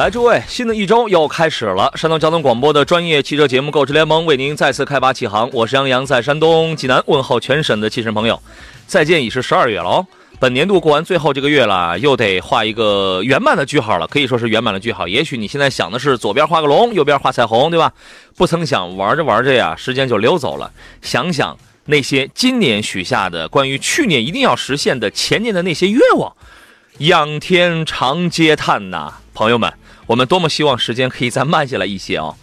来，诸位，新的一周又开始了。山东交通广播的专业汽车节目《购车联盟》为您再次开拔启航。我是杨洋，在山东济南问候全省的汽车朋友。再见已是十二月了哦，本年度过完最后这个月了，又得画一个圆满的句号了，可以说是圆满的句号。也许你现在想的是左边画个龙，右边画彩虹，对吧？不曾想玩着玩着呀，时间就溜走了。想想那些今年许下的关于去年一定要实现的前年的那些愿望，仰天长嗟叹呐，朋友们。我们多么希望时间可以再慢下来一些啊！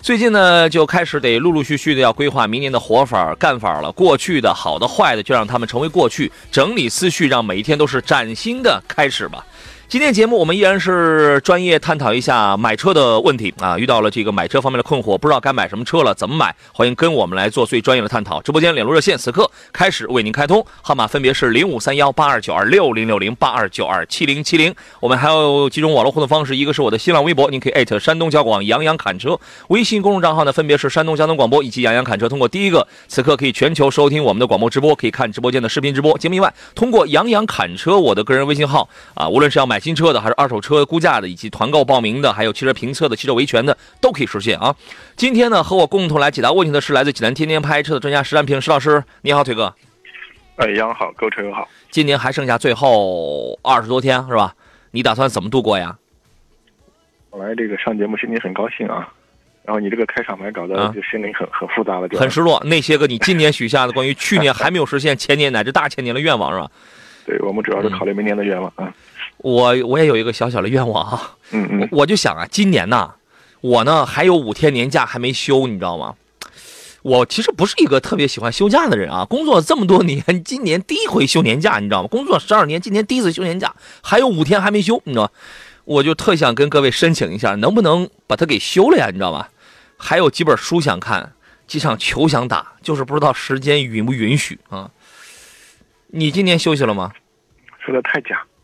最近呢，就开始得陆陆续续的要规划明年的活法干法了。过去的好的坏的，就让他们成为过去，整理思绪，让每一天都是崭新的开始吧。今天节目我们依然是专业探讨一下买车的问题啊，遇到了这个买车方面的困惑，不知道该买什么车了，怎么买？欢迎跟我们来做最专业的探讨。直播间联络热线此刻开始为您开通，号码分别是零五三幺八二九二六零六零八二九二七零七零。我们还有几种网络互动方式，一个是我的新浪微博，您可以艾特山东交广杨洋侃车；微信公众账号呢，分别是山东交通广播以及杨洋侃车。通过第一个，此刻可以全球收听我们的广播直播，可以看直播间的视频直播节目以外，通过杨洋侃车我的个人微信号啊，无论是要买。买新车的，还是二手车估价的，以及团购报名的，还有汽车评测的、汽车维权的，都可以实现啊！今天呢，和我共同来解答问题的是来自济南天天拍车的专家石占平石老师，你好，腿哥。哎，杨好，各位车友好。今年还剩下最后二十多天，是吧？你打算怎么度过呀？我来这个上节目，心里很高兴啊。然后你这个开场白搞得就心里很很复杂了，很失落。那些个你今年许下的关于去年还没有实现、前年乃至大前年的愿望，是吧？对我们主要是考虑明年的愿望啊。我我也有一个小小的愿望啊，嗯嗯，我就想啊，今年呢，我呢还有五天年假还没休，你知道吗？我其实不是一个特别喜欢休假的人啊，工作这么多年，今年第一回休年假，你知道吗？工作十二年，今年第一次休年假，还有五天还没休，你知道吗？我就特想跟各位申请一下，能不能把它给休了呀？你知道吗？还有几本书想看，几场球想打，就是不知道时间允不允许啊。你今年休息了吗？说的太假，嗯，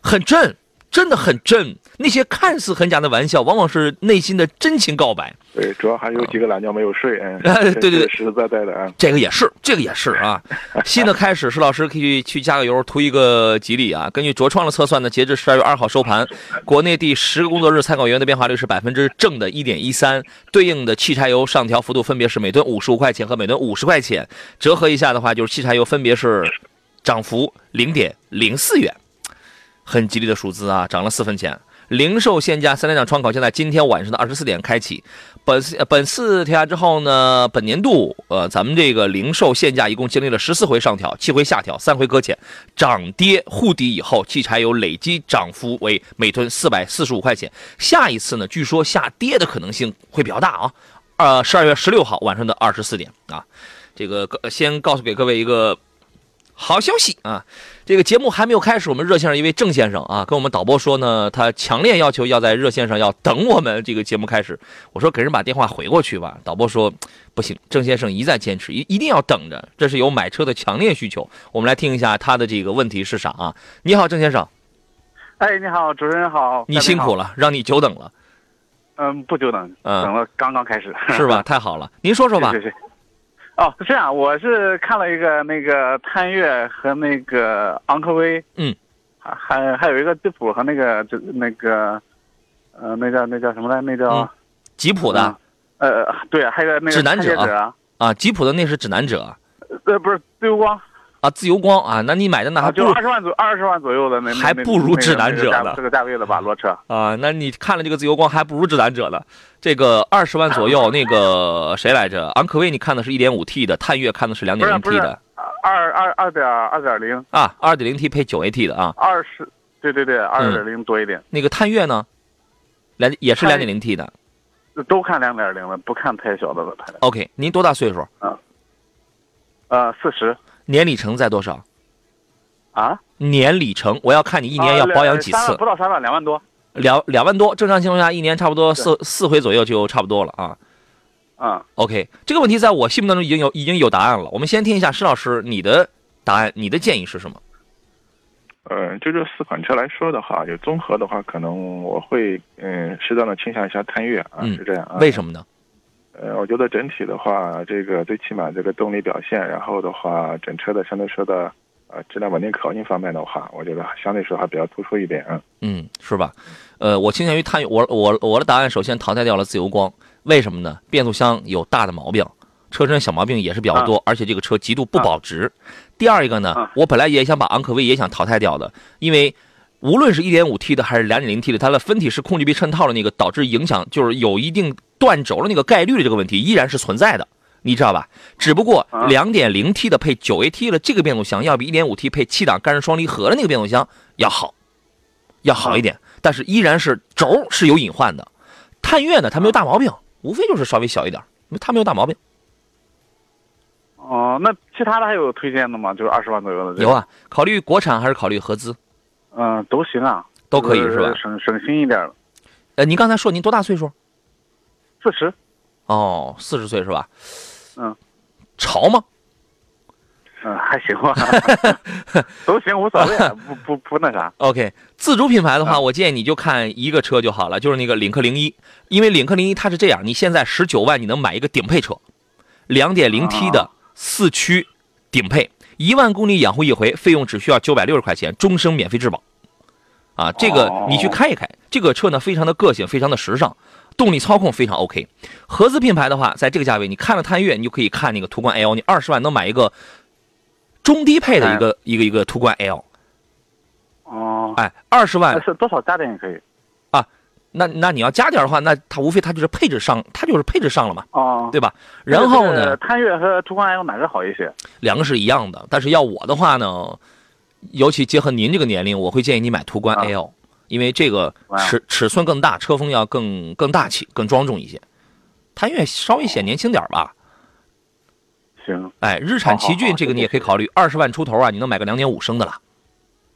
很真，真的很真。那些看似很假的玩笑，往往是内心的真情告白。对，主要还有几个懒觉没有睡，嗯，对对对，实实在在的啊。这个也是，这个也是啊。新的开始，石老师可以去加个油，图一个吉利啊。根据卓创的测算呢，截至十二月二号收盘，国内第十个工作日参考原油的变化率是百分之正的一点一三，对应的汽柴油上调幅度分别是每吨五十五块钱和每吨五十块钱，折合一下的话，就是汽柴油分别是涨幅零点零四元，很吉利的数字啊，涨了四分钱。零售限价三连涨窗口将在今天晚上的二十四点开启。本次本次调价之后呢，本年度呃，咱们这个零售限价一共经历了十四回上调，七回下调，三回搁浅，涨跌互抵以后，汽柴油累计涨幅为每吨四百四十五块钱。下一次呢，据说下跌的可能性会比较大啊。呃，十二月十六号晚上的二十四点啊，这个先告诉给各位一个。好消息啊！这个节目还没有开始，我们热线上一位郑先生啊，跟我们导播说呢，他强烈要求要在热线上要等我们这个节目开始。我说给人把电话回过去吧。导播说不行，郑先生一再坚持，一一定要等着，这是有买车的强烈需求。我们来听一下他的这个问题是啥啊？你好，郑先生。哎，你好，主持人好。你辛苦了，让你久等了。嗯，不久等，等了刚刚开始。是吧？太好了，您说说吧。哦，是这样，我是看了一个那个探岳和那个昂科威，嗯，还还还有一个吉普和那个就那个，呃，那叫那叫什么来？那叫吉普的，呃，对，还有个那个指南者啊，吉普的那是指南者，呃，不是自由光。啊，自由光啊，那你买的那还就二十万左二十万左右的那还不如指南者呢，这个价位的吧，裸车啊，那你看了这个自由光还不如指南者呢，这个二十万左右那个谁来着？昂科威你看的是一点五 T 的，探岳看的是两点零 T 的，二二二点二点零啊，二点零 T 配九 AT 的啊，二十对对对，二点零多一点。那个探岳呢，两也是两点零 T 的，都看两点零的，不看太小的了。OK，您多大岁数？啊，呃，四十年里程在多少？啊，年里程，我要看你一年要保养几次不。到三万，两万多。两两万多，正常情况下一年差不多四四回左右就差不多了啊。嗯，OK，这个问题在我心目当中已经有已经有答案了。我们先听一下施老师你的答案，你的建议是什么？呃，就这四款车来说的话，就综合的话，可能我会嗯适当的倾向一下探岳啊，嗯是这样啊。为什么呢？呃，我觉得整体的话，这个最起码这个动力表现，然后的话，整车的相对说的呃质量稳定可靠性方面的话，我觉得相对说还比较突出一点啊。嗯，是吧？呃，我倾向于探岳，我我我的答案首先淘汰掉了自由光，为什么呢？变速箱有大的毛病，车身小毛病也是比较多，而且这个车极度不保值。第二一个呢啊，我本来也想把昂科威也想淘汰掉的，因为无论是 1.5T 的还是 2.0T 的，它的分体式控制臂衬套的那个导致影响，就是有一定断轴的那个概率的这个问题依然是存在的。你知道吧？只不过啊 2.0T 的配 9AT 的这个变速箱要比 1.5T 配七档干式双离合的那个变速箱要好，要好一点，但是依然是轴是有隐患的。探岳呢，它没有大毛病，无非就是稍微小一点，它没有大毛病。哦、那其他的还有推荐的吗？就是二十万左右的。有。啊，考虑国产还是考虑合资嗯，都行啊，都可以是吧？省省心一点的。呃，您刚才说您多大岁数？四十。哦，四十岁是吧？嗯，潮吗？嗯，还行吧，都行，无所谓，不不不那啥。OK，自主品牌的话，啊我建议你就看一个车就好了，就是那个领克零一，因为领克零一它是这样，你现在十九万你能买一个顶配车，两点零 T 的四驱顶配，一万公里养护一回，费用只需要九百六十块钱，终身免费质保。啊，这个哦你去开一开，这个车呢非常的个性，非常的时尚，动力操控非常 OK。合资品牌的话，在这个价位，你看了探岳，你就可以看那个途观 L，你二十万能买一个中低配的一个、一个一个途观 L，哦，哎，二十万是多少加点也可以。啊那那你要加点的话，那它无非它就是配置上，它就是配置上了嘛，哦，对吧？然后呢，探岳和途观 L 哪个好一些？两个是一样的，但是要我的话呢，尤其结合您这个年龄，我会建议你买途观啊 L，、因为这个尺尺寸更大，车风要更更大气、更庄重一些。探岳稍微显年轻点儿吧，行，哎，日产奇骏这个你也可以考虑，二十万出头啊，你能买个两点五升的了。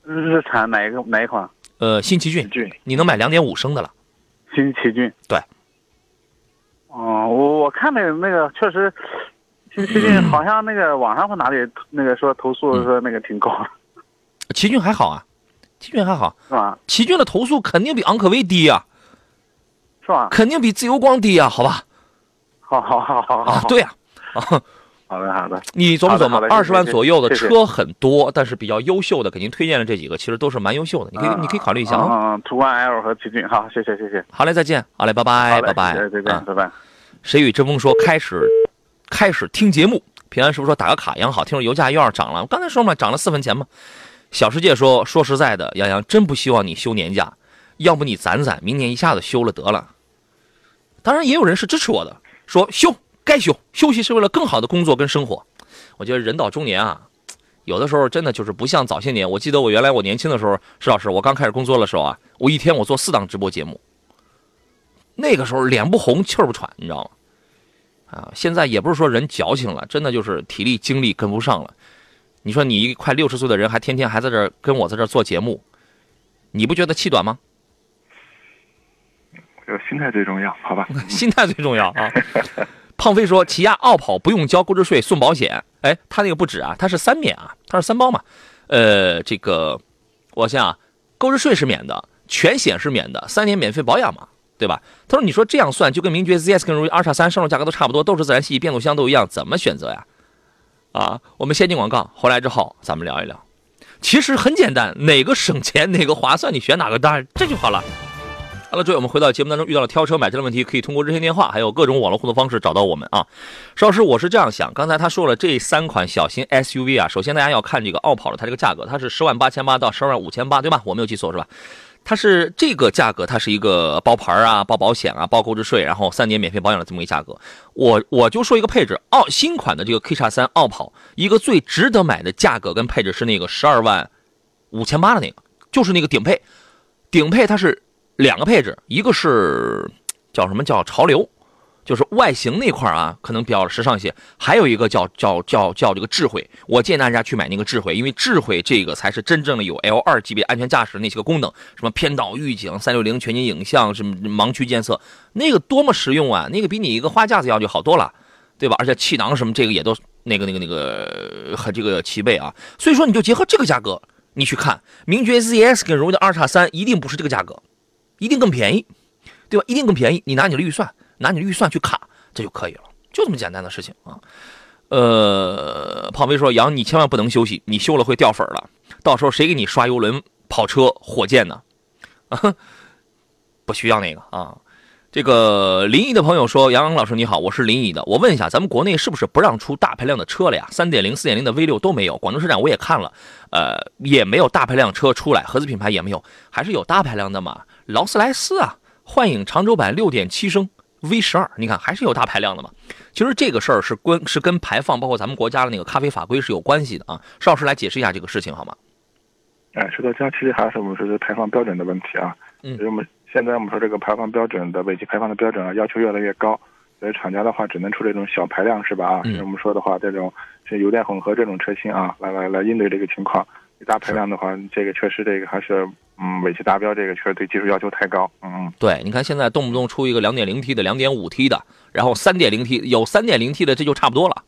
日日产哪一个哪一款？呃，新奇骏俊你能买两点五升的了。新奇骏。对。哦，我我看那个那个确实，新奇骏好像那个网上或哪里那个说投诉说那个挺高，奇骏还好啊，奇骏还好，是吧？奇骏的投诉肯定比昂科威低呀、是吧？肯定比自由光低呀、好吧？好好好好好啊，，对呀、啊，好的好的，你琢磨琢磨二十万左右的车很多，但是比较优秀的，给您推荐的这几个其实都是蛮优秀的，你可以嗯你可以考虑一下啊。嗯嗯，途观 L 和奇骏，好，谢谢谢谢，好嘞，再见，好嘞，拜拜，拜拜，再见，啊拜拜。谁与争锋说开始开始听节目，平安师傅说打个卡，养好，听说油价又要涨了，我刚才说嘛，涨了四分钱嘛。小世界说说实在的，杨洋真不希望你休年假，要不你攒攒，明年一下子休了得了。当然也有人是支持我的，说休该休，休息是为了更好的工作跟生活。我觉得人到中年啊，有的时候真的就是不像早些年。我记得我原来我年轻的时候，石老师，我刚开始工作的时候啊，我一天我做四档直播节目，那个时候脸不红气不喘，你知道吗？啊，现在也不是说人矫情了，真的就是体力精力跟不上了。你说你一快六十岁的人，还天天还在这儿跟我在这儿做节目，你不觉得气短吗？就心态最重要，好吧？心态最重要啊。胖飞说，起亚傲跑不用交购置税送保险，哎，他那个不止啊，他是三免啊，他是三包嘛。呃，这个我想啊，购置税是免的，全险是免的，三年免费保养嘛，对吧？他说，你说这样算，就跟名爵 ZS 跟荣威 R 叉三上路价格都差不多，都是自然吸气，变速箱都一样，怎么选择呀？啊，我们先进广告，回来之后咱们聊一聊。其实很简单，哪个省钱哪个划算，你选哪个当然这就好了。好了，诸位，我们回到节目当中，遇到了挑车买车的问题，可以通过热线电话，还有各种网络互动方式找到我们啊。邵老师，我是这样想，刚才他说了这三款小型 SUV 啊，首先大家要看这个傲跑的它这个价格，它是十万八千八到十二万五千八，对吧？我没有记错是吧？它是这个价格，它是一个包牌啊、包保险啊、包购置税，然后三年免费保养的这么一个价格。我我就说一个配置，奥新款的这个 K 叉三傲跑，一个最值得买的价格跟配置是那个十二万五千八的那个，就是那个顶配，顶配它是两个配置，一个是叫什么叫潮流，就是外形那块啊，可能比较时尚一些。还有一个叫叫叫叫这个智慧，我建议大家去买那个智慧，因为智慧这个才是真正的有 L 二级别安全驾驶那些个功能，什么偏导预警、三六零全景影像、什么盲区监测，那个多么实用啊！那个比你一个花架子要就好多了，对吧？而且气囊什么这个也都那个那个那个和这个齐备啊。所以说，你就结合这个价格，你去看名爵 ZS 跟荣威的二叉三，一定不是这个价格，一定更便宜，对吧？一定更便宜。你拿你的预算。拿你的预算去卡，这就可以了，就这么简单的事情啊。呃，胖飞说：“杨，你千万不能休息，你休了会掉粉了，到时候谁给你刷游轮、跑车、火箭呢？啊，不需要那个啊。”这个临沂的朋友说：“杨洋老师你好，我是临沂的，我问一下，咱们国内是不是不让出大排量的车了呀？三点零、四点零的 V 六都没有，广州车展我也看了，呃，也没有大排量车出来，合资品牌也没有，还是有大排量的嘛？劳斯莱斯啊，幻影长轴版六点七升。” V 十二，你看还是有大排量的嘛？其实这个事儿是关是跟排放，包括咱们国家的那个咖啡法规是有关系的啊。邵老师来解释一下这个事情好吗？哎，说到这，其实还是我们说这排放标准的问题啊。嗯。所以我们现在我们说这个排放标准的尾气排放的标准啊，要求越来越高，所以厂家的话只能出这种小排量是吧？啊，我们说的话，这种是油电混合这种车型啊，来来来应对这个情况。大排量的话，这个确实这个还是。嗯，尾气达标这个确实对技术要求太高。嗯嗯，对，你看现在动不动出一个两点零 T 的、两点五 T 的，然后三点零 T 有三点零 T 的，这就差不多了。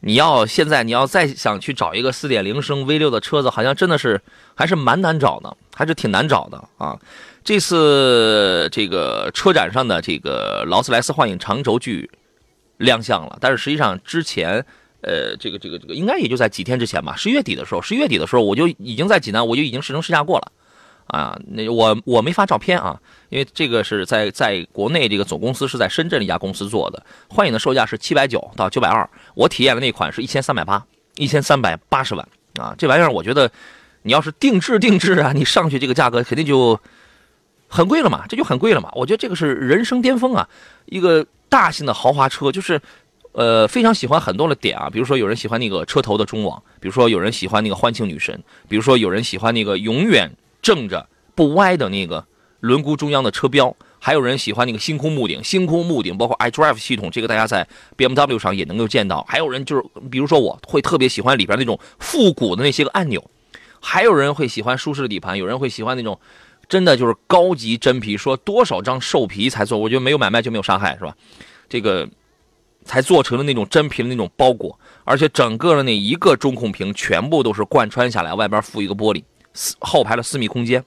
你要现在你要再想去找一个四点零升 V 六的车子，好像真的是还是蛮难找的，还是挺难找的啊。这次这个车展上的这个劳斯莱斯幻影长轴距亮相了，但是实际上之前呃，这个这个这个应该也就在几天之前吧，十一月底的时候，十一月底的时候我就已经在济南，我就已经试乘试驾过了。啊，那我我没发照片啊，因为这个是在在国内这个总公司是在深圳一家公司做的。幻影的售价是七百九到九百二，我体验的那款是一千三百八，一千三百八十万啊！这玩意儿我觉得，你要是定制定制啊，你上去这个价格肯定就很贵了嘛，这就很贵了嘛。我觉得这个是人生巅峰啊，一个大型的豪华车，就是呃非常喜欢很多的点啊，比如说有人喜欢那个车头的中网，比如说有人喜欢那个欢庆女神，比如说有人喜欢那个永远。正着不歪的那个轮毂中央的车标，还有人喜欢那个星空幕顶，星空幕顶包括 iDrive 系统，这个大家在 BMW 上也能够见到。还有人就是，比如说我会特别喜欢里边那种复古的那些个按钮，还有人会喜欢舒适的底盘，有人会喜欢那种真的就是高级真皮，说多少张兽皮才做？我觉得没有买卖就没有伤害，是吧？这个才做成了那种真皮的那种包裹，而且整个的那一个中控屏全部都是贯穿下来，外边附一个玻璃。后排的私密空间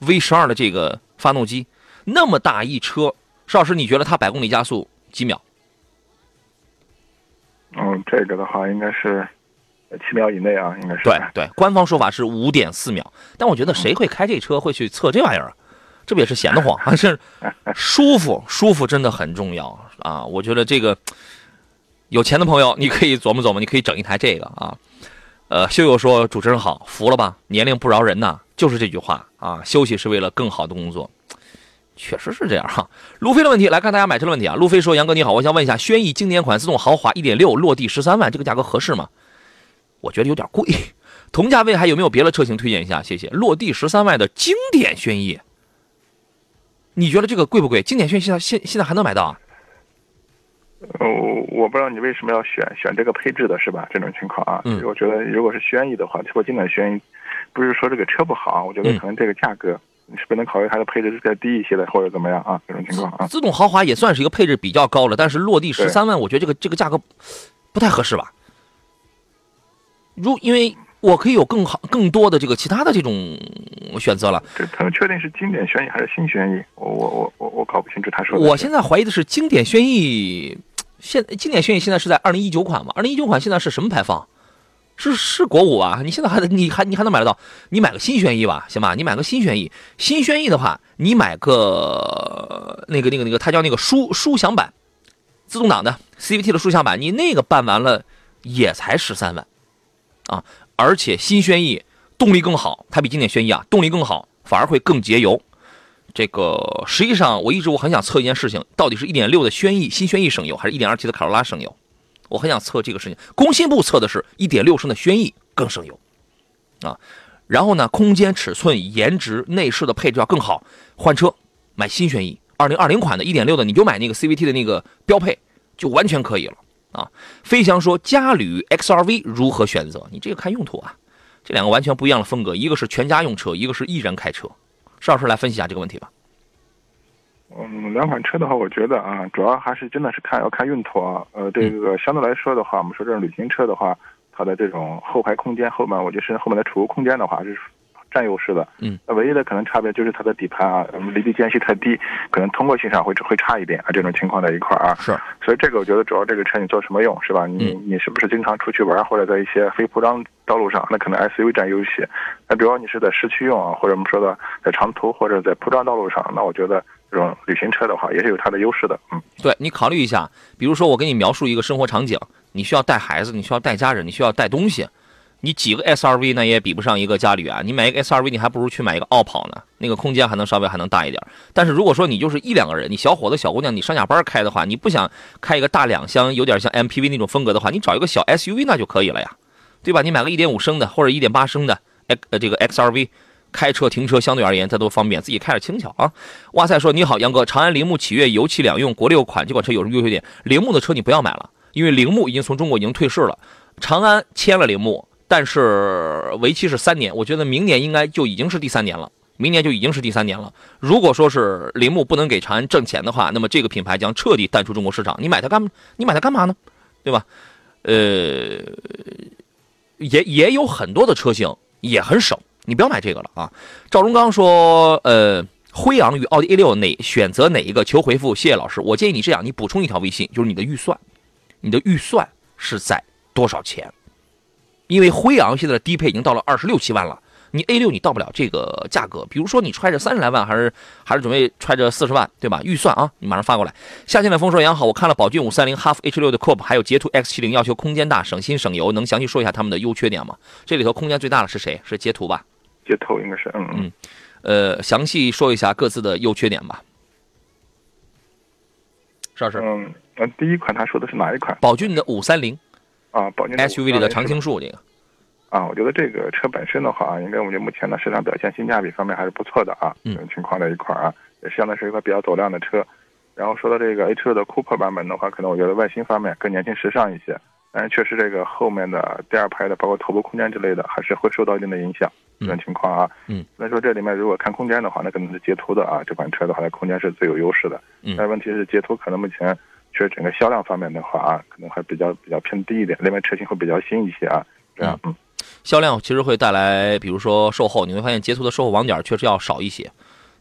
，V 十二的这个发动机，那么大一车，邵老师，你觉得它百公里加速几秒？嗯，这个的话应该是七秒以内啊，应该是。对对，官方说法是五点四秒，但我觉得谁会开这车会去测这玩意儿？这不也是闲得慌？还 是舒服？舒服真的很重要啊！我觉得这个有钱的朋友，你可以琢磨琢磨，你可以整一台这个啊。呃，秀秀说：“主持人好，服了吧？年龄不饶人呐，就是这句话啊。休息是为了更好的工作，确实是这样哈。”路飞的问题，来看大家买车的问题啊。路飞说：“杨哥你好，我想问一下，轩逸经典款自动豪华1.6落地十三万，这个价格合适吗？我觉得有点贵。同价位还有没有别的车型推荐一下？谢谢。落地十三万的经典轩逸，你觉得这个贵不贵？经典轩逸现在现现在还能买到啊？”呃，我不知道你为什么要选选这个配置的是吧？这种情况啊，嗯，我觉得如果是轩逸的话，特别经典轩逸，不是说这个车不好，我觉得可能这个价格，你是不是能考虑它的配置再低一些的，或者怎么样啊？这种情况啊，自动豪华也算是一个配置比较高了，但是落地十三万，我觉得这个这个价格不太合适吧？如因为我可以有更好更多的这个其他的这种选择了。这他们确定是经典轩逸还是新轩逸？我我我我我搞不清楚他说的。我现在怀疑的是经典轩逸。现经典轩逸现在是在二零一九款嘛？二零一九款现在是什么排放？是是国五啊？你现在还你还你还能买得到？你买个新轩逸吧，行吧？你买个新轩逸，新轩逸的话，你买个那个那个那个，它叫那个舒舒享版，自动挡的 CVT 的舒享版，你那个办完了也才十三万啊！而且新轩逸动力更好，它比经典轩逸啊动力更好，反而会更节油。这个实际上，我一直我很想测一件事情，到底是一点六的轩逸新轩逸省油，还是一点二 T 的卡罗拉省油？我很想测这个事情。工信部测的是一点六升的轩逸更省油，啊，然后呢，空间、尺寸、颜值、内饰的配置要更好，换车买新轩逸，二零二零款的一点六的，你就买那个 CVT 的那个标配，就完全可以了啊。飞翔说嘉旅 XRV 如何选择？你这个看用途啊，这两个完全不一样的风格，一个是全家用车，一个是一人开车。邵老师来分析一下这个问题吧。嗯，两款车的话，我觉得啊，主要还是真的是看要看用途啊。呃，这个相对来说的话，我们说这种旅行车的话，它的这种后排空间后面，我就是后面的储物空间的话是占优势的。嗯，那唯一的可能差别就是它的底盘啊，离地间隙太低，可能通过性上会会差一点啊。这种情况在一块啊。是。所以这个我觉得主要这个车你做什么用是吧？你你是不是经常出去玩或者在一些非铺装道路上，那可能 SUV 占优势。那比如你是在市区用啊，或者我们说的在长途或者在铺装道路上，那我觉得。这种旅行车的话，也是有它的优势的。嗯，对你考虑一下，比如说我给你描述一个生活场景，你需要带孩子，你需要带家人，你需要带东西，你几个 SRV 呢也比不上一个嘉旅啊。你买一个 SRV，你还不如去买一个傲跑呢，那个空间还能稍微还能大一点。但是如果说你就是一两个人，你小伙子小姑娘，你上下班开的话，你不想开一个大两厢，有点像 MPV 那种风格的话，你找一个小 SUV 那就可以了呀，对吧？你买个1.5升的或者1.8升的，哎，呃，这个 XRV。开车停车相对而言，它都方便，自己开着轻巧啊。哇塞，说你好，杨哥，长安铃木启悦油气两用国六款这款车有什么优缺点？铃木的车你不要买了，因为铃木已经从中国已经退市了。长安签了铃木，但是为期是三年，我觉得明年应该就已经是第三年了，明年就已经是第三年了。如果说是铃木不能给长安挣钱的话，那么这个品牌将彻底淡出中国市场。你买它干？你买它干嘛呢？对吧？呃，也也有很多的车型也很省。你不要买这个了啊！赵荣刚说：“呃，辉昂与奥迪 A 六哪选择哪一个？求回复，谢谢老师。我建议你这样，你补充一条微信，就是你的预算，你的预算是在多少钱？因为辉昂现在的低配已经到了二十六七万了。”你 A 六你到不了这个价格，比如说你揣着三十来万，还是还是准备揣着四十万，对吧？预算啊，你马上发过来。夏天的风说杨好，我看了宝骏五三零、哈弗 H 六的 Coupe，还有捷途 X 七零，要求空间大、省心省油，能详细说一下他们的优缺点吗？这里头空间最大的是谁？是捷途吧？捷途应该是，嗯嗯，呃，详细说一下各自的优缺点吧。是不是？嗯，那第一款他说的是哪一款？宝骏的五三零啊，宝骏 SUV 里的常青树这个。啊，我觉得这个车本身的话啊，应该我觉得目前的市场表现、性价比方面还是不错的啊。这种情况在一块儿啊，也相当是一个比较走量的车。然后说到这个 H 六的 Coupe 版本的话，可能我觉得外形方面更年轻时尚一些，但是确实这个后面的第二排的，包括头部空间之类的，还是会受到一定的影响。这种情况啊，嗯，所以说这里面如果看空间的话，那可能是捷途的啊，这款车的话，它空间是最有优势的。嗯，但问题是捷途可能目前确实整个销量方面的话啊，可能还比较比较偏低一点，另外车型会比较新一些啊，这样嗯。销量其实会带来，比如说售后，你会发现捷途的售后网点确实要少一些，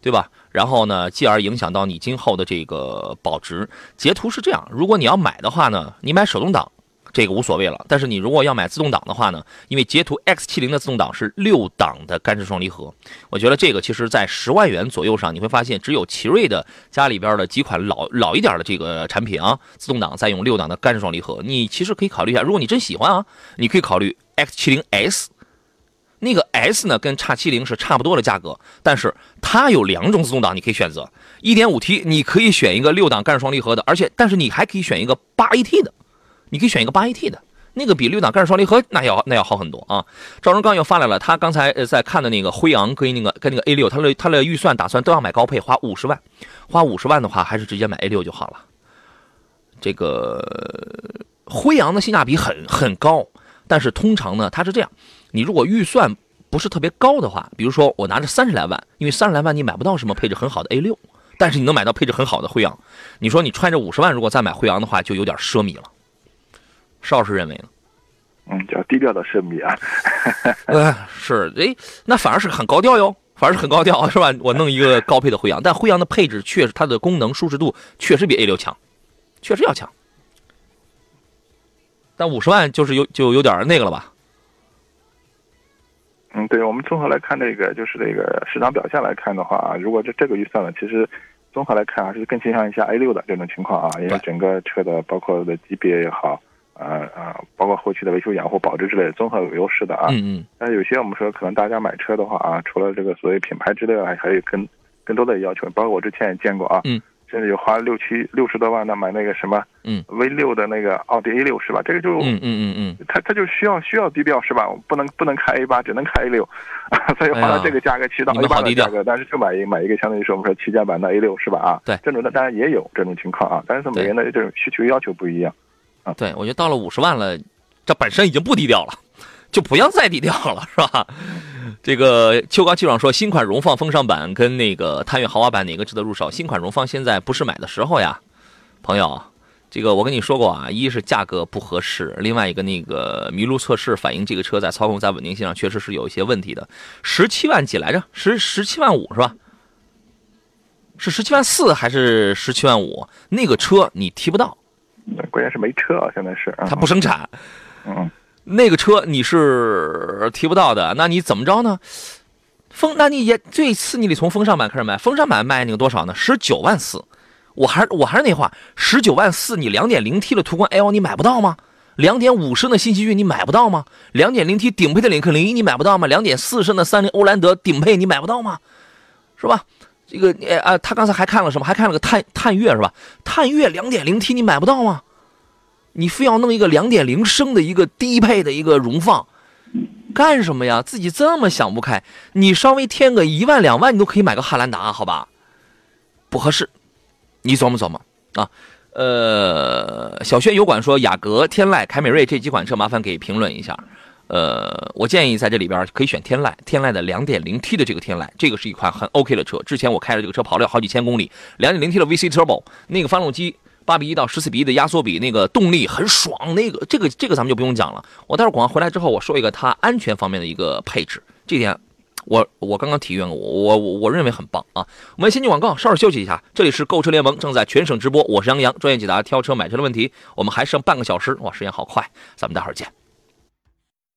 对吧？然后呢，继而影响到你今后的这个保值。捷途是这样，如果你要买的话呢，你买手动挡。这个无所谓了，但是你如果要买自动挡的话呢？因为捷途 X70 的自动挡是六档的干式双离合，我觉得这个其实在十万元左右上，你会发现只有奇瑞的家里边的几款老老一点的这个产品啊，自动挡再用六档的干式双离合，你其实可以考虑一下。如果你真喜欢啊，你可以考虑 X70S，那个 S 呢跟 X70 是差不多的价格，但是它有两种自动挡你可以选择，1.5T 你可以选一个六档干式双离合的，而且但是你还可以选一个 8AT 的。你可以选一个八 AT 的，那个比六档干式双离合那要那要好很多啊。赵荣刚又发来了，他刚才在看的那个辉昂跟那个跟那个 A 六，他的他的预算打算都要买高配，花五十万，花五十万的话还是直接买 A 六就好了。这个辉昂的性价比很很高，但是通常呢，它是这样，你如果预算不是特别高的话，比如说我拿着三十来万，因为三十来万你买不到什么配置很好的 A 六，但是你能买到配置很好的辉昂，你说你揣着五十万如果再买辉昂的话，就有点奢靡了。邵师认为呢？嗯，叫低调的奢靡啊。呃，是，哎，那反而是很高调哟，反而是很高调，是吧？我弄一个高配的辉昂，但辉昂的配置确实，它的功能舒适度确实比 A 六强，确实要强。但五十万就是有就有点那个了吧？嗯，对，我们综合来看这个，就是这个市场表现来看的话，如果这这个预算呢，其实。综合来看，还是更倾向一下 A 六的这种情况啊，因为整个车的包括的级别也好，呃呃，包括后期的维修养护、保值之类的，综合有优势的啊。嗯嗯。但是有些我们说，可能大家买车的话啊，除了这个所谓品牌之类的，还还有更更多的要求，包括我之前也见过啊。嗯。甚至有花六七六十多万的买那个什么，嗯，V 六的那个奥迪 A 六是吧？这个就，嗯嗯嗯嗯，他他就需要需要低调是吧？不能不能开 A 八，只能开 A 六，所以花了这个价格去到 A 八的价格，但是就买一买一个相当于是我们说旗舰版的 A 六是吧？啊，对，这种的当然也有这种情况啊，但是每个人的这种需求要求不一样，啊，对，我觉得到了五十万了，这本身已经不低调了，就不要再低调了，是吧？这个秋高气爽说，新款荣放风尚版跟那个探岳豪华版哪个值得入手？新款荣放现在不是买的时候呀，朋友。这个我跟你说过啊，一是价格不合适，另外一个那个麋鹿测试反映这个车在操控在稳定性上确实是有一些问题的。十七万几来着？十十七万五是吧？是十七万四还是十七万五？那个车你提不到，关键是没车啊，现在是它不生产。嗯。那个车你是提不到的，那你怎么着呢？风，那你也最次你得从风尚版开始卖，风尚版卖那个多少呢？十九万四，我还我还是那话，十九万四，你两点零 T 的途观 L 你买不到吗？两点五升的新奇骏你买不到吗？两点零 T 顶配的领克零一你买不到吗？两点四升的三菱欧蓝德顶配你买不到吗？是吧？这个呃啊，他刚才还看了什么？还看了个探探月是吧？探月两点零 T 你买不到吗？你非要弄一个两点零升的一个低配的一个荣放，干什么呀？自己这么想不开，你稍微添个一万两万，你都可以买个汉兰达，好吧？不合适，你琢磨琢磨啊。呃，小轩油管说雅阁、天籁、凯美瑞这几款车，麻烦给评论一下。呃，我建议在这里边可以选天籁，天籁的两点零 T 的这个天籁，这个是一款很 OK 的车。之前我开了这个车跑了好几千公里，两点零 T 的 VC Turbo 那个发动机。八比一到十四比一的压缩比，那个动力很爽。那个这个这个咱们就不用讲了。我待会儿广告回来之后，我说一个它安全方面的一个配置，这点我我刚刚体验过，我我我认为很棒啊。我们先进广告，稍事休息一下。这里是购车联盟正在全省直播，我是杨洋，专业解答挑车买车的问题。我们还剩半个小时，哇，时间好快，咱们待会儿见。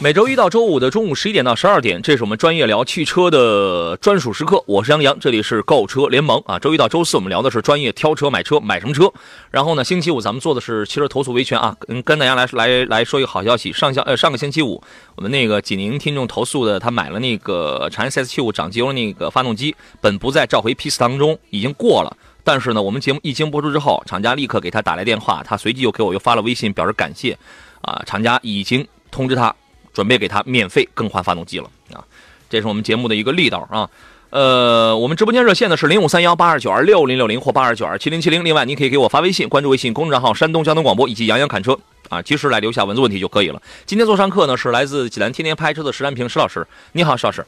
每周一到周五的中午十一点到十二点，这是我们专业聊汽车的专属时刻。我是杨洋，这里是购车联盟啊。周一到周四我们聊的是专业挑车、买车、买什么车。然后呢，星期五咱们做的是汽车投诉维权啊，跟跟大家来来来说一个好消息。上下呃上个星期五，我们那个济宁听众投诉的，他买了那个长安 CS75 长机油那个发动机，本不在召回批次当中，已经过了。但是呢，我们节目一经播出之后，厂家立刻给他打来电话，他随即又给我又发了微信表示感谢，啊，厂家已经通知他。准备给他免费更换发动机了啊！这是我们节目的一个力道啊。呃，我们直播间热线呢是零五三幺八二九二六零六零或八二九二七零七零。另外，您可以给我发微信，关注微信公众账号“山东交通广播”以及“杨洋侃车”啊，及时来留下文字问题就可以了。今天做上课呢是来自济南天天拍车的石兰平石老师，你好，石老师。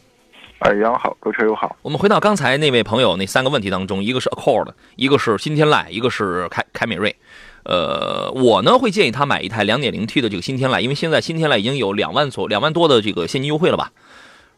哎，杨好，各位车友好。我们回到刚才那位朋友那三个问题当中，一个是 Accord，一个是新天籁，一个是凯凯美瑞。呃，我呢会建议他买一台 2.0T 的这个新天籁，因为现在新天籁已经有两万左两万多的这个现金优惠了吧。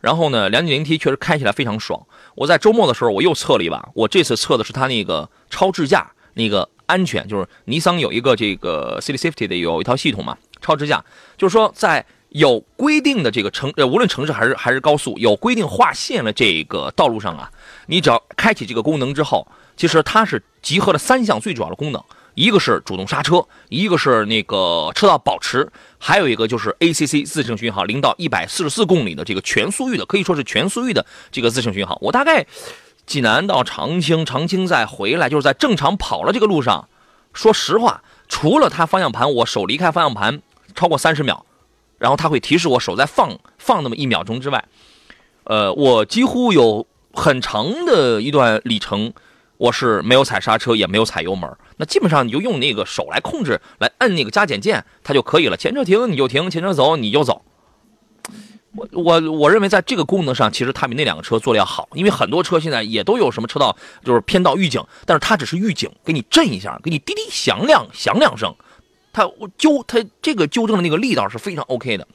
然后呢，2.0T 确实开起来非常爽。我在周末的时候我又测了一把，我这次测的是它那个超智驾那个安全，就是尼桑有一个这个 City Safety 的有一套系统嘛，超智驾，就是说在有规定的这个城呃无论城市还是还是高速有规定划线的这个道路上啊，你只要开启这个功能之后，其实它是集合了三项最主要的功能。一个是主动刹车，一个是那个车道保持，还有一个就是 ACC 自适应巡航，零到一百四十四公里的这个全速域的，可以说是全速域的这个自适应巡航。我大概济南到长青，长青再回来，就是在正常跑了这个路上，说实话，除了它方向盘，我手离开方向盘超过三十秒，然后它会提示我手在放放那么一秒钟之外，呃，我几乎有很长的一段里程。我是没有踩刹车，也没有踩油门，那基本上你就用那个手来控制，来摁那个加减键，它就可以了。前车停你就停，前车走你就走。我我我认为在这个功能上，其实它比那两个车做的要好，因为很多车现在也都有什么车道就是偏道预警，但是它只是预警，给你震一下，给你滴滴响两响两声，它纠它这个纠正的那个力道是非常 OK 的。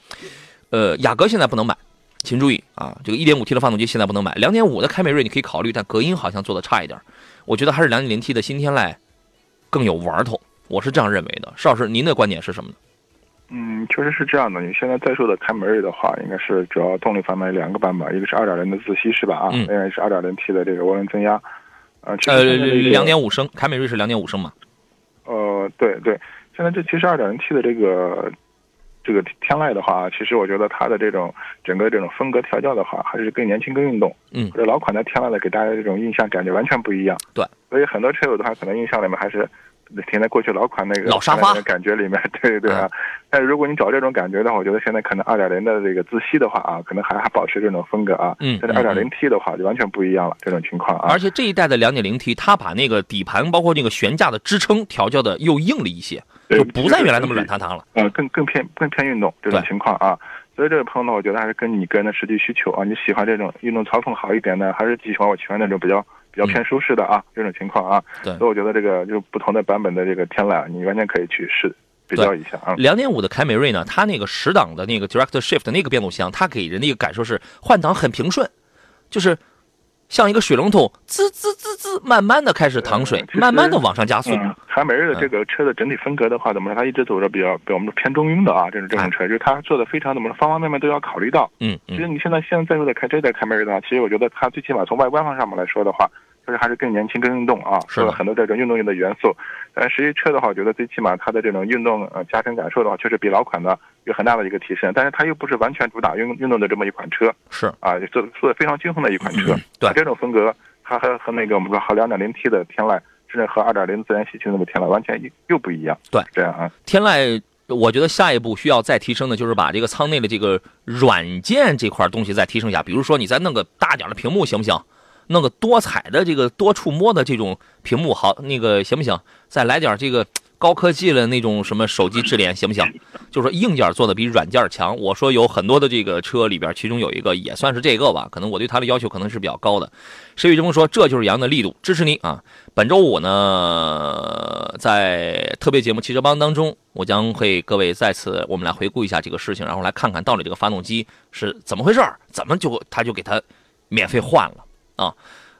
呃，雅阁现在不能买，请注意啊，这个 1.5T 的发动机现在不能买，2.5的凯美瑞你可以考虑，但隔音好像做的差一点。我觉得还是 2.0T 的新天籁更有玩头，我是这样认为的。邵老师，您的观点是什么呢？嗯，确实是这样的。你现在在售的凯美瑞的话，应该是主要动力方面两个版本，一个是2.0的自吸是吧？啊，另外是 2.0T 的这个涡轮增压。呃，呃，两点五升，凯美瑞是两点五升嘛？呃，对对，现在这其实 2.0T 的这个这个天籁的话，其实我觉得它的这种整个这种风格调教的话，还是更年轻、更运动。嗯，这老款的天籁的给大家这种印象感觉完全不一样。对，所以很多车友的话，可能印象里面还是。停在过去老款那个老沙发感觉里面，对对啊。但如果你找这种感觉的话，我觉得现在可能二点零的这个自吸的话啊，可能还还保持这种风格啊。嗯。但是二点零 T 的话就完全不一样了，这种情况啊。而且这一代的两点零 T，它把那个底盘包括那个悬架的支撑调教的又硬了一些，就不再原来那么软塌塌了。呃，更更偏更偏运动这种情况啊。所以这位朋友呢，我觉得还是跟你个人的实际需求啊，你喜欢这种运动操控好一点的，还是喜欢我喜欢那种比较。比较偏舒适的啊，这种情况啊，对，所以我觉得这个就不同的版本的这个天籁，你完全可以去试比较一下啊。两点五的凯美瑞呢，它那个十档的那个 Direct Shift 那个变速箱，它给人的一个感受是换挡很平顺，就是像一个水龙头滋滋滋滋，慢慢的开始淌水，慢慢的往上加速。凯美瑞的这个车的整体风格的话，怎么说？它一直走着比较，比我们偏中庸的啊，这种这种车，就是它做的非常怎么说，方方面面都要考虑到。嗯嗯。其实你现在现在在座的开这台凯美瑞的话，其实我觉得它最起码从外观方上面来说的话。就是还是更年轻、更运动啊，是了很多这种运动性的元素。但实际车的话，我觉得最起码它的这种运动呃驾乘感受的话，确实比老款的有很大的一个提升。但是它又不是完全主打运运动的这么一款车，是啊，做做的非常均衡的一款车。对这种风格，它和和那个我们说和两点零 T 的天籁，甚至和二点零自然吸气那个天籁完全又不一样。对，这样啊。天籁，我觉得下一步需要再提升的，就是把这个舱内的这个软件这块东西再提升一下。比如说，你再弄个大点的屏幕，行不行？弄个多彩的这个多触摸的这种屏幕，好，那个行不行？再来点这个高科技的那种什么手机智联，行不行？就是说硬件做的比软件强。我说有很多的这个车里边，其中有一个也算是这个吧，可能我对它的要求可能是比较高的。石宇这么说，这就是杨的力度，支持你啊！本周五呢，在特别节目汽车帮当中，我将会各位再次我们来回顾一下这个事情，然后来看看到底这个发动机是怎么回事怎么就他就给他免费换了。啊，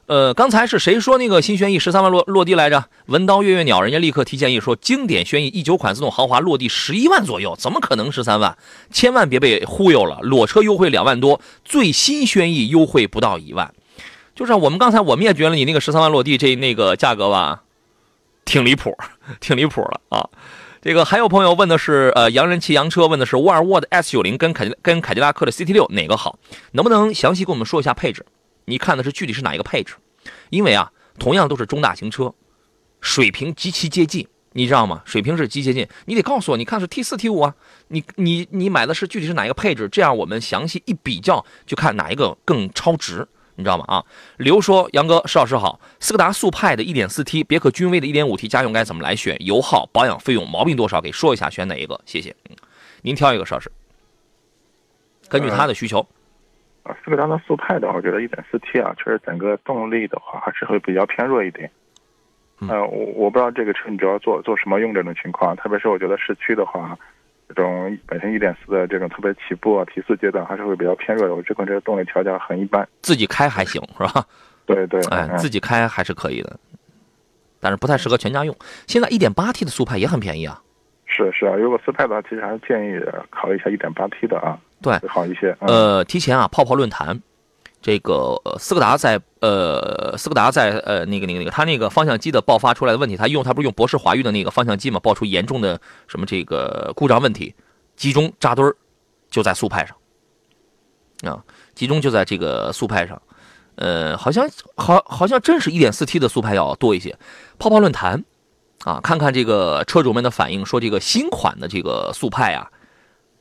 呃，刚才是谁说那个新轩逸十三万落落地来着？文刀月月鸟，人家立刻提建议说，经典轩逸一九款自动豪华落地十一万左右，怎么可能十三万？千万别被忽悠了，裸车优惠两万多，最新轩逸优惠不到一万。就是我们刚才我们也觉得你那个十三万落地这那个价格吧，挺离谱，挺离谱了啊。这个还有朋友问的是，呃，洋人骑洋车问的是沃尔沃的 S 九零跟凯跟凯迪拉克的 CT 六哪个好？能不能详细跟我们说一下配置？你看的是具体是哪一个配置？因为啊，同样都是中大型车，水平极其接近，你知道吗？水平是极接近，你得告诉我，你看是 T 四 T 五啊？你你你买的是具体是哪一个配置？这样我们详细一比较，就看哪一个更超值，你知道吗？啊，刘说杨哥石老师好，斯柯达速派的 1.4T，别克君威的 1.5T 家用该怎么来选？油耗、保养费用、毛病多少？给说一下，选哪一个？谢谢。您挑一个，石老师，根据他的需求。斯柯达的速派的话，我觉得一点四 T 啊，确实整个动力的话还是会比较偏弱一点。呃，我我不知道这个车你主要做做什么用这种情况，特别是我觉得市区的话，这种本身一点四的这种特别起步啊、提速阶段还是会比较偏弱的。我这款车动力调教很一般，自己开还行是吧？对 对，哎，自己开还是可以的，但是不太适合全家用。现在一点八 T 的速派也很便宜啊。是是啊，如果速派的话，其实还是建议考虑一下一点八 T 的啊。对，好一些。呃，提前啊，泡泡论坛，这个斯柯达在呃，斯柯达在呃那个那个那个，他那个方向机的爆发出来的问题，他用他不是用博士华域的那个方向机嘛，爆出严重的什么这个故障问题，集中扎堆儿，就在速派上啊，集中就在这个速派上，呃，好像好好像真是一点四 T 的速派要多一些。泡泡论坛啊，看看这个车主们的反应，说这个新款的这个速派啊。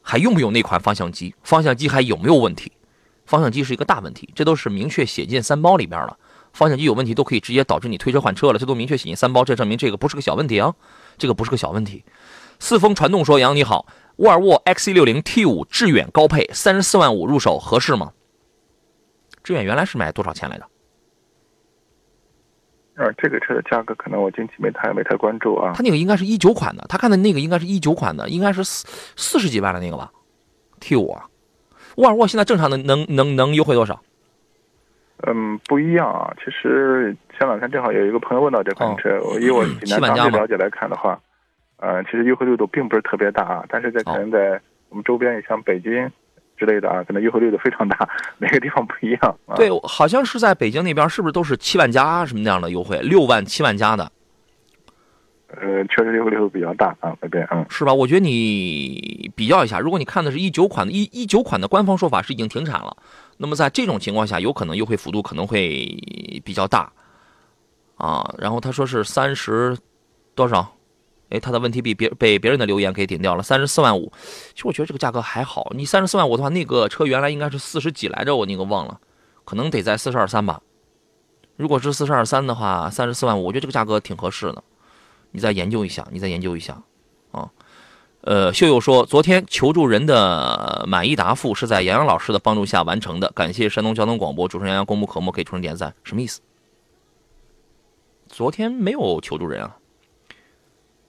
还用不用那款方向机？方向机还有没有问题？方向机是一个大问题，这都是明确写进三包里边了。方向机有问题都可以直接导致你推车换车了，这都明确写进三包，这证明这个不是个小问题啊，这个不是个小问题。四风传动说：“杨你好，沃尔沃 XC60 T5 致远高配三十四万五入手合适吗？致远原来是卖多少钱来着？”呃，这个车的价格可能我近期没太没太关注啊。他那个应该是一九款的，他看的那个应该是一九款的，应该是四四十几万的那个吧？T 五，沃尔沃现在正常的能能能优惠多少？嗯，不一样啊。其实前两天正好有一个朋友问到这款车，我以我济南当地了解来看的话，呃，其实优惠力度并不是特别大啊。但是在可能在我们周边，也像北京之类的啊，可能优惠力度非常大，每个地方不一样。对，好像是在北京那边，是不是都是七万加什么那样的优惠？六万、七万加的。呃，确实优惠力度比较大啊，那边嗯，是吧？我觉得你比较一下，如果你看的是一九款的，一一九款的官方说法是已经停产了，那么在这种情况下，有可能优惠幅度可能会比较大啊。然后他说是三十多少？哎，他的问题比别被别人的留言给顶掉了，三十四万五。其实我觉得这个价格还好，你三十四万五的话，那个车原来应该是四十几来着，我那个忘了，可能得在四十二三吧。如果是四十二三的话，三十四万五，我觉得这个价格挺合适的。你再研究一下，你再研究一下，啊，呃，秀秀说，昨天求助人的满意答复是在杨洋老师的帮助下完成的，感谢山东交通广播主持人杨洋功不可没，给主持人点赞，什么意思？昨天没有求助人啊，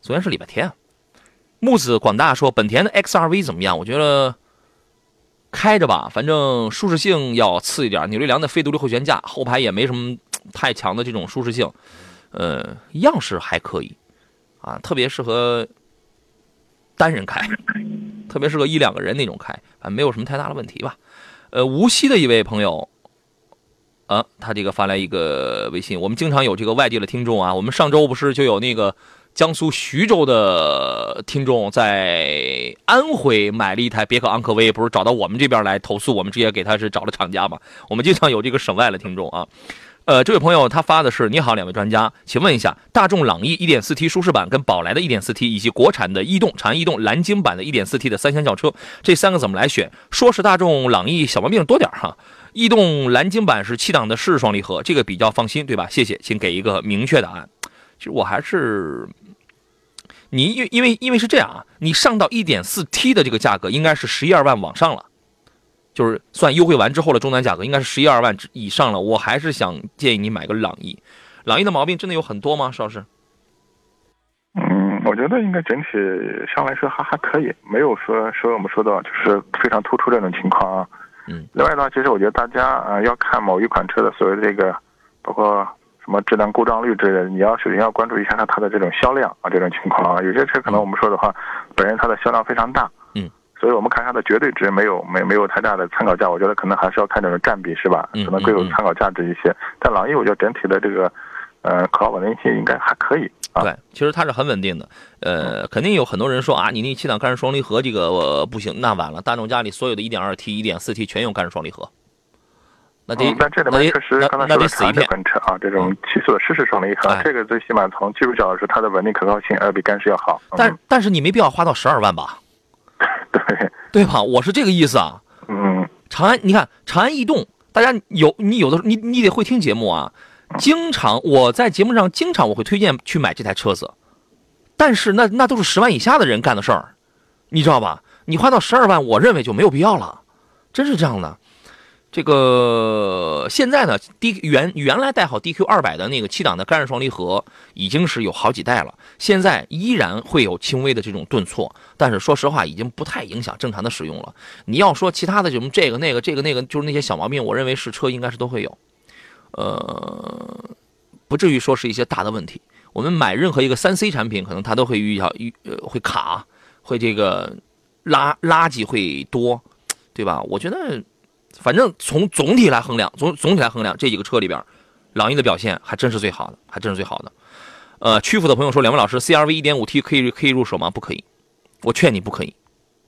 昨天是礼拜天啊。木子广大说，本田的 XRV 怎么样？我觉得开着吧，反正舒适性要次一点，扭力梁的非独立后悬架，后排也没什么太强的这种舒适性，呃，样式还可以。啊，特别适合单人开，特别适合一两个人那种开，啊，没有什么太大的问题吧？呃，无锡的一位朋友，啊，他这个发来一个微信，我们经常有这个外地的听众啊，我们上周不是就有那个江苏徐州的听众在安徽买了一台别克昂科威，不是找到我们这边来投诉，我们直接给他是找了厂家嘛？我们经常有这个省外的听众啊。呃，这位朋友他发的是：你好，两位专家，请问一下，大众朗逸 1.4T 舒适版跟宝来的 1.4T 以及国产的逸动、长安逸动蓝鲸版的 1.4T 的三厢轿车，这三个怎么来选？说是大众朗逸小毛病多点哈，逸动蓝鲸版是七档的湿双离合，这个比较放心，对吧？谢谢，请给一个明确答案。其实我还是，你因因为因为是这样啊，你上到一点四 T 的这个价格应该是十一二万往上了。就是算优惠完之后的终端价格应该是十一二万以上了，我还是想建议你买个朗逸。朗逸的毛病真的有很多吗，邵老师？嗯，我觉得应该整体上来说还还可以，没有说说我们说到就是非常突出这种情况啊。嗯。另外的话，其实我觉得大家啊要看某一款车的所谓的这个，包括什么质量故障率之类的，你要首先要关注一下它它的这种销量啊这种情况啊。有些车可能我们说的话，本身它的销量非常大。嗯所以我们看它的绝对值没有没没有太大的参考价，我觉得可能还是要看这种占比是吧？可能更有参考价值一些。但朗逸我觉得整体的这个，呃，可靠稳定性应该还可以。对，其实它是很稳定的。呃，肯定有很多人说啊，你那七档干式双离合这个不行，那完了，大众家里所有的 1.2T、1.4T 全用干式双离合，那得但这里面确实刚才说的这款车啊，这种七速的湿式双离合，这个最起码从技术角度说，它的稳定可靠性要比干式要好。但但是你没必要花到十二万吧？对对吧？我是这个意思啊。嗯，长安，你看长安逸动，大家有你有的时候你你得会听节目啊。经常我在节目上经常我会推荐去买这台车子，但是那那都是十万以下的人干的事儿，你知道吧？你花到十二万，我认为就没有必要了，真是这样的。这个现在呢，D 原原来代号 DQ 二百的那个七档的干式双离合已经是有好几代了，现在依然会有轻微的这种顿挫，但是说实话已经不太影响正常的使用了。你要说其他的什么这个那个这个那个，就是那些小毛病，我认为是车应该是都会有，呃，不至于说是一些大的问题。我们买任何一个三 C 产品，可能它都会遇到遇会卡，会这个垃垃圾会多，对吧？我觉得。反正从总体来衡量，总总体来衡量这几个车里边，朗逸的表现还真是最好的，还真是最好的。呃，曲阜的朋友说，两位老师，CRV 1.5T 可以可以入手吗？不可以，我劝你不可以。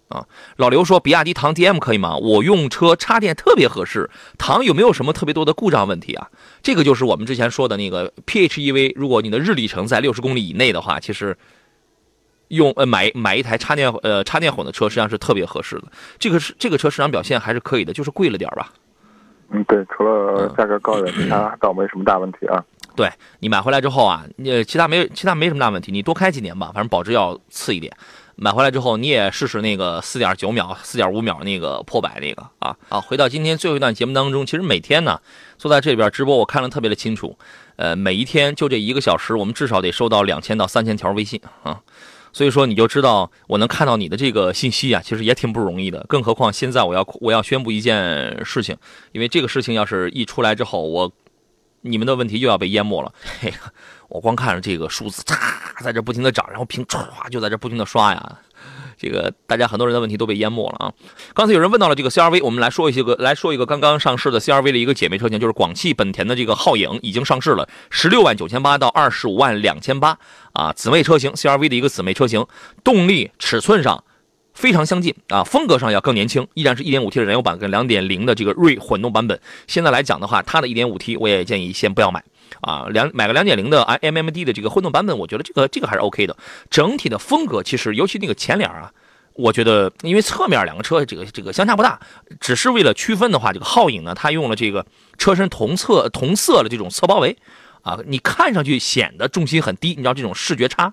啊，老刘说，比亚迪唐 DM 可以吗？我用车插电特别合适。唐有没有什么特别多的故障问题啊？这个就是我们之前说的那个 PHEV，如果你的日里程在六十公里以内的话，其实。用呃买买一台插电呃插电混的车实际上是特别合适的，这个是这个车市场表现还是可以的，就是贵了点吧。嗯，对，除了价格高点，其他倒没什么大问题啊。对你买回来之后啊，你其他没其他没什么大问题，你多开几年吧，反正保值要次一点。买回来之后你也试试那个四点九秒、四点五秒那个破百那个啊。啊，回到今天最后一段节目当中，其实每天呢坐在这边直播，我看的特别的清楚。呃，每一天就这一个小时，我们至少得收到两千到三千条微信啊。所以说你就知道我能看到你的这个信息啊，其实也挺不容易的。更何况现在我要我要宣布一件事情，因为这个事情要是一出来之后，我你们的问题又要被淹没了。嘿，我光看着这个数字，嚓，在这不停的涨，然后屏唰就在这不停的刷呀。这个大家很多人的问题都被淹没了啊！刚才有人问到了这个 CRV，我们来说一些个来说一个刚刚上市的 CRV 的一个姐妹车型，就是广汽本田的这个皓影已经上市了，十六万九千八到二十五万两千八啊，姊妹车型 CRV 的一个姊妹车型，动力尺寸上非常相近啊，风格上要更年轻，依然是一点五 T 的燃油版跟两点零的这个锐混动版本。现在来讲的话，它的一点五 T 我也建议先不要买。啊，两买个两点零的 M M D 的这个混动版本，我觉得这个这个还是 O K 的。整体的风格其实，尤其那个前脸啊，我觉得因为侧面两个车这个这个相差不大，只是为了区分的话，这个皓影呢，它用了这个车身同侧同色的这种侧包围，啊，你看上去显得重心很低，你知道这种视觉差，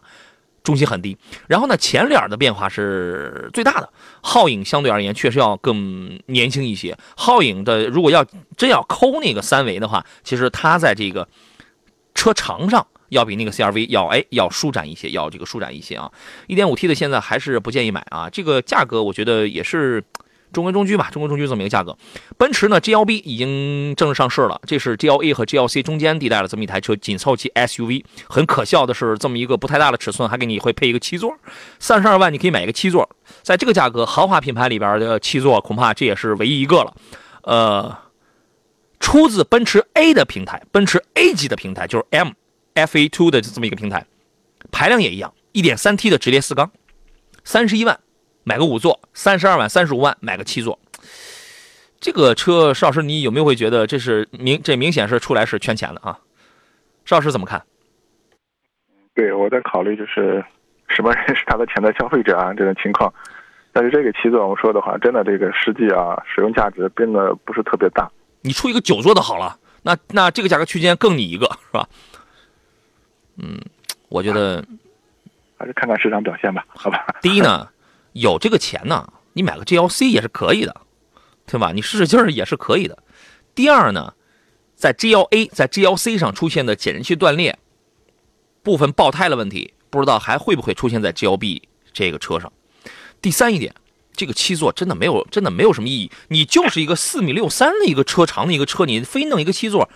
重心很低。然后呢，前脸的变化是最大的，皓影相对而言确实要更年轻一些。皓影的如果要真要抠那个三维的话，其实它在这个。车长上要比那个 CRV 要哎要舒展一些，要这个舒展一些啊。1.5T 的现在还是不建议买啊，这个价格我觉得也是中规中矩吧，中规中矩这么一个价格。奔驰呢 GLB 已经正式上市了，这是 GLA 和 GLC 中间地带的这么一台车，紧凑级 SUV。很可笑的是，这么一个不太大的尺寸，还给你会配一个七座，三十二万你可以买一个七座，在这个价格，豪华品牌里边的七座恐怕这也是唯一一个了，呃。出自奔驰 A 的平台，奔驰 A 级的平台就是 M F A Two 的这么一个平台，排量也一样，1.3T 的直列四缸，三十一万买个五座，三十二万、三十五万买个七座。这个车，邵老师，你有没有会觉得这是明这明显是出来是圈钱的啊？邵老师怎么看？对，我在考虑就是什么人是他的潜在消费者啊这种情况，但是这个七座我们说的话，真的这个实际啊使用价值变得不是特别大。你出一个九座的好了，那那这个价格区间更你一个是吧？嗯，我觉得还是看看市场表现吧，好吧。第一呢，有这个钱呢，你买个 GLC 也是可以的，对吧？你使使劲儿也是可以的。第二呢，在 GLA 在 GLC 上出现的减震器断裂、部分爆胎的问题，不知道还会不会出现在 GLB 这个车上。第三一点。这个七座真的没有，真的没有什么意义。你就是一个四米六三的一个车长的一个车，你非弄一个七座，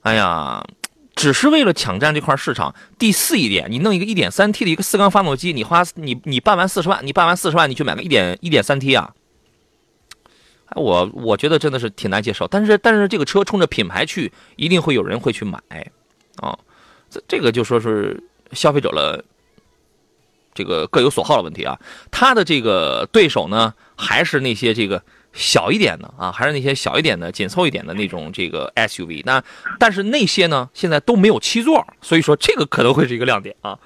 哎呀，只是为了抢占这块市场。第四一点，你弄一个一点三 T 的一个四缸发动机，你花你你办完四十万，你办完四十万，你去买个一点一点三 T 啊？我我觉得真的是挺难接受。但是但是这个车冲着品牌去，一定会有人会去买啊。这这个就说是消费者了。这个各有所好的问题啊，他的这个对手呢，还是那些这个小一点的啊，还是那些小一点的、紧凑一点的那种这个 SUV。那但是那些呢，现在都没有七座，所以说这个可能会是一个亮点啊。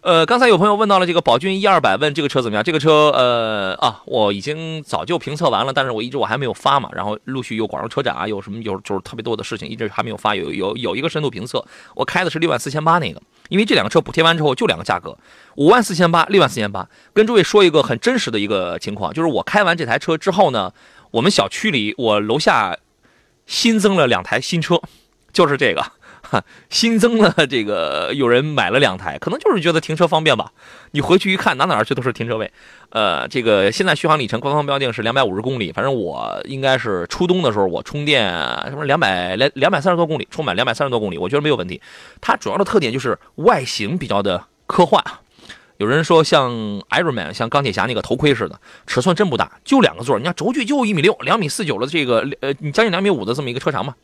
呃，刚才有朋友问到了这个宝骏一二百，问这个车怎么样？这个车呃啊，我已经早就评测完了，但是我一直我还没有发嘛，然后陆续有广州车展啊，有什么有就是特别多的事情，一直还没有发。有有有一个深度评测，我开的是六万四千八那个。因为这两个车补贴完之后就两个价格，五万四千八，六万四千八。跟诸位说一个很真实的一个情况，就是我开完这台车之后呢，我们小区里我楼下新增了两台新车，就是这个，新增了这个有人买了两台，可能就是觉得停车方便吧。你回去一看，哪哪去都是停车位。呃，这个现在续航里程官方标定是两百五十公里，反正我应该是初冬的时候我充电什么两百两两百三十多公里，充满两百三十多公里，我觉得没有问题。它主要的特点就是外形比较的科幻，有人说像 Iron Man 像钢铁侠那个头盔似的，尺寸真不大，就两个座，你看轴距就一米六，两米四九的这个呃，你将近两米五的这么一个车长嘛。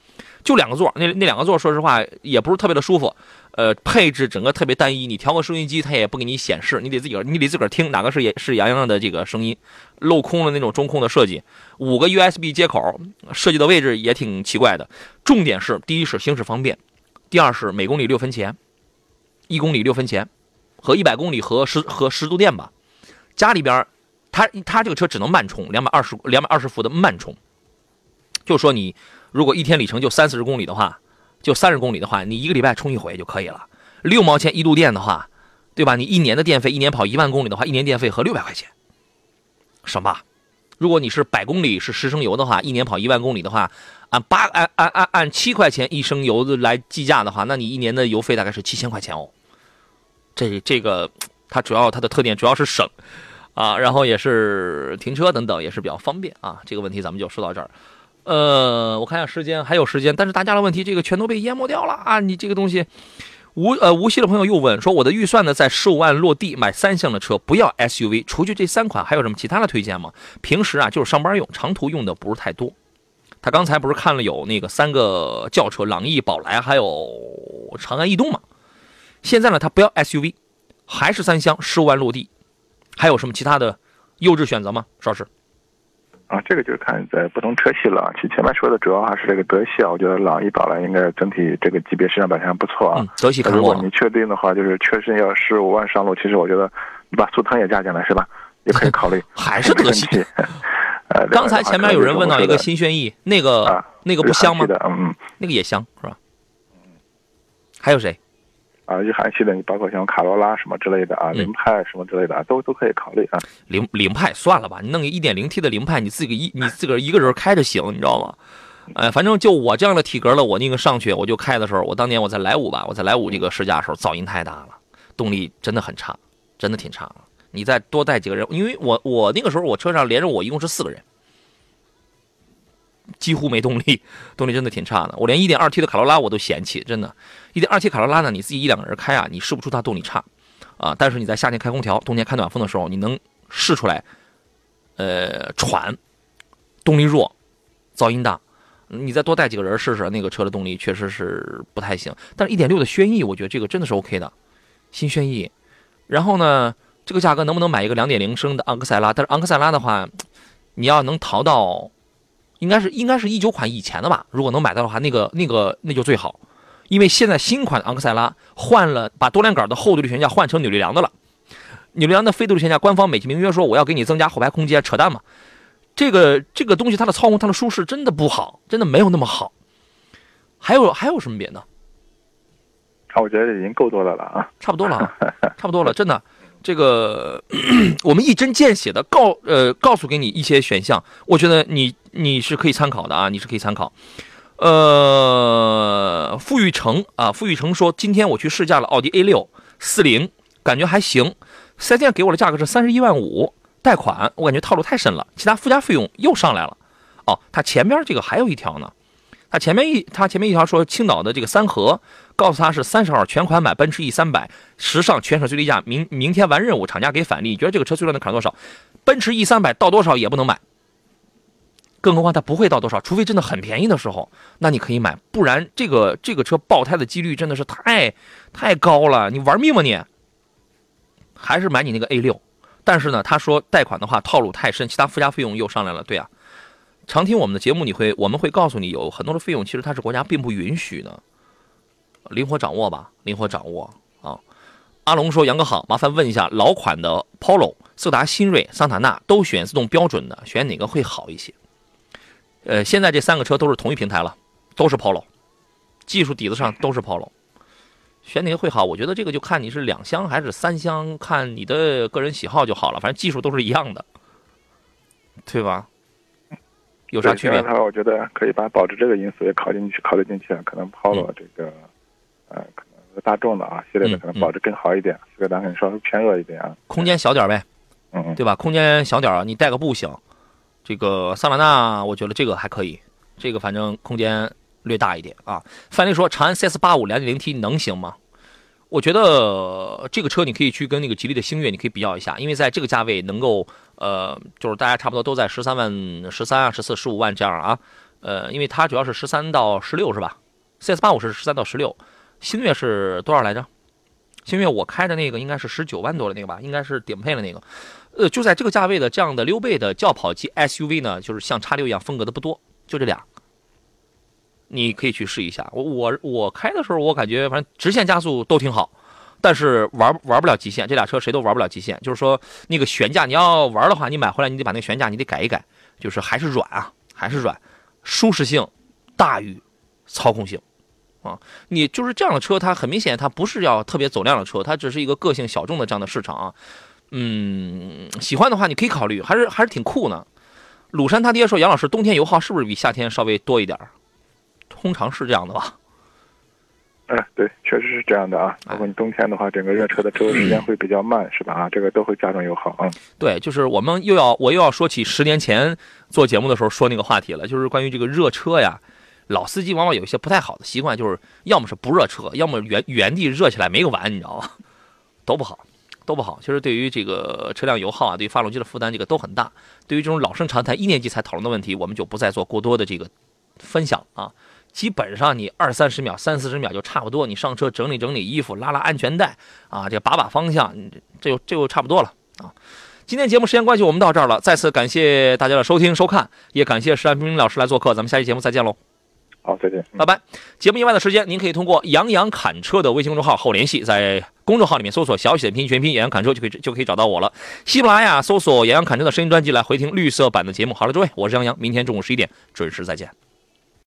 就两个座，那那两个座，说实话也不是特别的舒服，呃，配置整个特别单一，你调个收音机它也不给你显示，你得自己你得自个儿听哪个是也是洋洋的这个声音，镂空的那种中控的设计，五个 USB 接口设计的位置也挺奇怪的。重点是，第一是行驶方便，第二是每公里六分钱，一公里六分钱，和一百公里和十和十度电吧。家里边，它它这个车只能慢充，两百二十两百二十伏的慢充，就说你。如果一天里程就三四十公里的话，就三十公里的话，你一个礼拜充一回就可以了。六毛钱一度电的话，对吧？你一年的电费，一年跑一万公里的话，一年电费合六百块钱，省吧？如果你是百公里是十升油的话，一年跑一万公里的话，按八按按按按七块钱一升油来计价的话，那你一年的油费大概是七千块钱哦。这这个它主要它的特点主要是省，啊，然后也是停车等等也是比较方便啊。这个问题咱们就说到这儿。呃，我看一下时间，还有时间，但是大家的问题这个全都被淹没掉了啊！你这个东西，无呃无锡的朋友又问说，我的预算呢在十五万落地买三厢的车，不要 SUV，除去这三款，还有什么其他的推荐吗？平时啊就是上班用，长途用的不是太多。他刚才不是看了有那个三个轿车，朗逸、宝来还有长安逸动嘛？现在呢它不要 SUV，还是三厢，十五万落地，还有什么其他的优质选择吗？邵师？啊，这个就是看在不同车系了。其实前面说的主要还是这个德系啊，我觉得朗逸、宝来应该整体这个级别市场表现还不错啊。德系，如果你确定的话，就是确实要十五万上路，其实我觉得你把速腾也加进来是吧？也可以考虑。还是德系。呃，刚才前面有人问到一个新轩逸，那个那个不香吗？嗯，那个也香是吧？还有谁？啊，日韩系的，你包括像卡罗拉什么之类的啊，凌派什么之类的，都都可以考虑啊。凌凌派算了吧，你弄个一点零 T 的凌派，你自己一你自个儿一个人开着行，你知道吗？哎，反正就我这样的体格了，我那个上去我就开的时候，我当年我在莱芜吧，我在莱芜这个试驾的时候，噪音太大了，动力真的很差，真的挺差。你再多带几个人，因为我我那个时候我车上连着我一共是四个人。几乎没动力，动力真的挺差的。我连 1.2T 的卡罗拉我都嫌弃，真的。1.2T 卡罗拉呢，你自己一两个人开啊，你试不出它动力差，啊，但是你在夏天开空调、冬天开暖风的时候，你能试出来，呃，喘，动力弱，噪音大。你再多带几个人试试，那个车的动力确实是不太行。但是1.6的轩逸，我觉得这个真的是 OK 的，新轩逸。然后呢，这个价格能不能买一个2.0升的昂克赛拉？但是昂克赛拉的话，你要能淘到。应该是应该是一九款以前的吧，如果能买到的话，那个那个那就最好，因为现在新款昂克赛拉换了，把多连杆的后独立悬架换成扭力梁的了，扭力梁的非独立悬架，官方美其名曰说我要给你增加后排空间，扯淡嘛，这个这个东西它的操控它的舒适真的不好，真的没有那么好，还有还有什么别的？啊，我觉得已经够多的了啊，差不多了，差不多了，真的。这个 我们一针见血的告呃告诉给你一些选项，我觉得你你是可以参考的啊，你是可以参考。呃，傅玉成啊，傅玉成说今天我去试驾了奥迪 A 六四零，感觉还行。四 S 店给我的价格是三十一万五，贷款，我感觉套路太深了，其他附加费用又上来了。哦，他前边这个还有一条呢。他前面一，他前面一条说青岛的这个三河，告诉他是三十号全款买奔驰 E 三百，时尚全省最低价，明明天完任务，厂家给返利。你觉得这个车最终能砍多少？奔驰 E 三百到多少也不能买，更何况它不会到多少，除非真的很便宜的时候，那你可以买，不然这个这个车爆胎的几率真的是太太高了，你玩命吗你？还是买你那个 A 六，但是呢，他说贷款的话套路太深，其他附加费用又上来了，对啊。常听我们的节目，你会我们会告诉你有很多的费用，其实它是国家并不允许的，灵活掌握吧，灵活掌握啊。阿龙说：“杨哥好，麻烦问一下，老款的 Polo、色达、新锐、桑塔纳都选自动标准的，选哪个会好一些？”呃，现在这三个车都是同一平台了，都是 Polo，技术底子上都是 Polo，选哪个会好？我觉得这个就看你是两厢还是三厢，看你的个人喜好就好了，反正技术都是一样的，对吧？有啥区别？的话，我觉得可以把保值这个因素也考虑进去，考虑进去。可能 Polo 这个，呃，可能大众的啊系列的可能保值更好一点，这个档可能稍微偏弱一点啊。空间小点呗，嗯，对吧？空间小点啊，你带个步行。这个桑塔纳，我觉得这个还可以，这个反正空间略大一点啊。范例说，长安 CS 八五两点零 T 能行吗？我觉得这个车你可以去跟那个吉利的星越，你可以比较一下，因为在这个价位能够，呃，就是大家差不多都在十三万、十三啊、十四、十五万这样啊，呃，因为它主要是十三到十六是吧？CS 八五是十三到十六，星越是多少来着？星越我开的那个应该是十九万多的那个吧，应该是顶配的那个，呃，就在这个价位的这样的溜背的轿跑级 SUV 呢，就是像叉六一样风格的不多，就这俩。你可以去试一下，我我我开的时候，我感觉反正直线加速都挺好，但是玩玩不了极限，这俩车谁都玩不了极限。就是说那个悬架，你要玩的话，你买回来你得把那个悬架你得改一改，就是还是软啊，还是软，舒适性大于操控性啊。你就是这样的车，它很明显它不是要特别走量的车，它只是一个个性小众的这样的市场啊。嗯，喜欢的话你可以考虑，还是还是挺酷呢。鲁山他爹说，杨老师冬天油耗是不是比夏天稍微多一点？通常是这样的吧，哎，对，确实是这样的啊。包括你冬天的话，整个热车的周时间会比较慢，是吧？啊，这个都会加重油耗啊。对，就是我们又要我又要说起十年前做节目的时候说那个话题了，就是关于这个热车呀。老司机往往有一些不太好的习惯，就是要么是不热车，要么原原地热起来没个完，你知道吗？都不好，都不好。其实对于这个车辆油耗啊，对于发动机的负担，这个都很大。对于这种老生常谈、一年级才讨论的问题，我们就不再做过多的这个分享啊。基本上你二三十秒、三四十秒就差不多。你上车整理整理衣服、拉拉安全带啊，这把把方向，这就这就差不多了啊。今天节目时间关系，我们到这儿了。再次感谢大家的收听收看，也感谢石安平老师来做客。咱们下期节目再见喽。好，再见，拜拜。节目以外的时间，您可以通过“杨洋侃车”的微信公众号和我联系，在公众号里面搜索“小写的拼音全拼杨洋侃车”就可以就可以找到我了。喜马拉雅搜索“杨洋侃车”的声音专辑来回听绿色版的节目。好了，诸位，我是杨洋，明天中午十一点准时再见。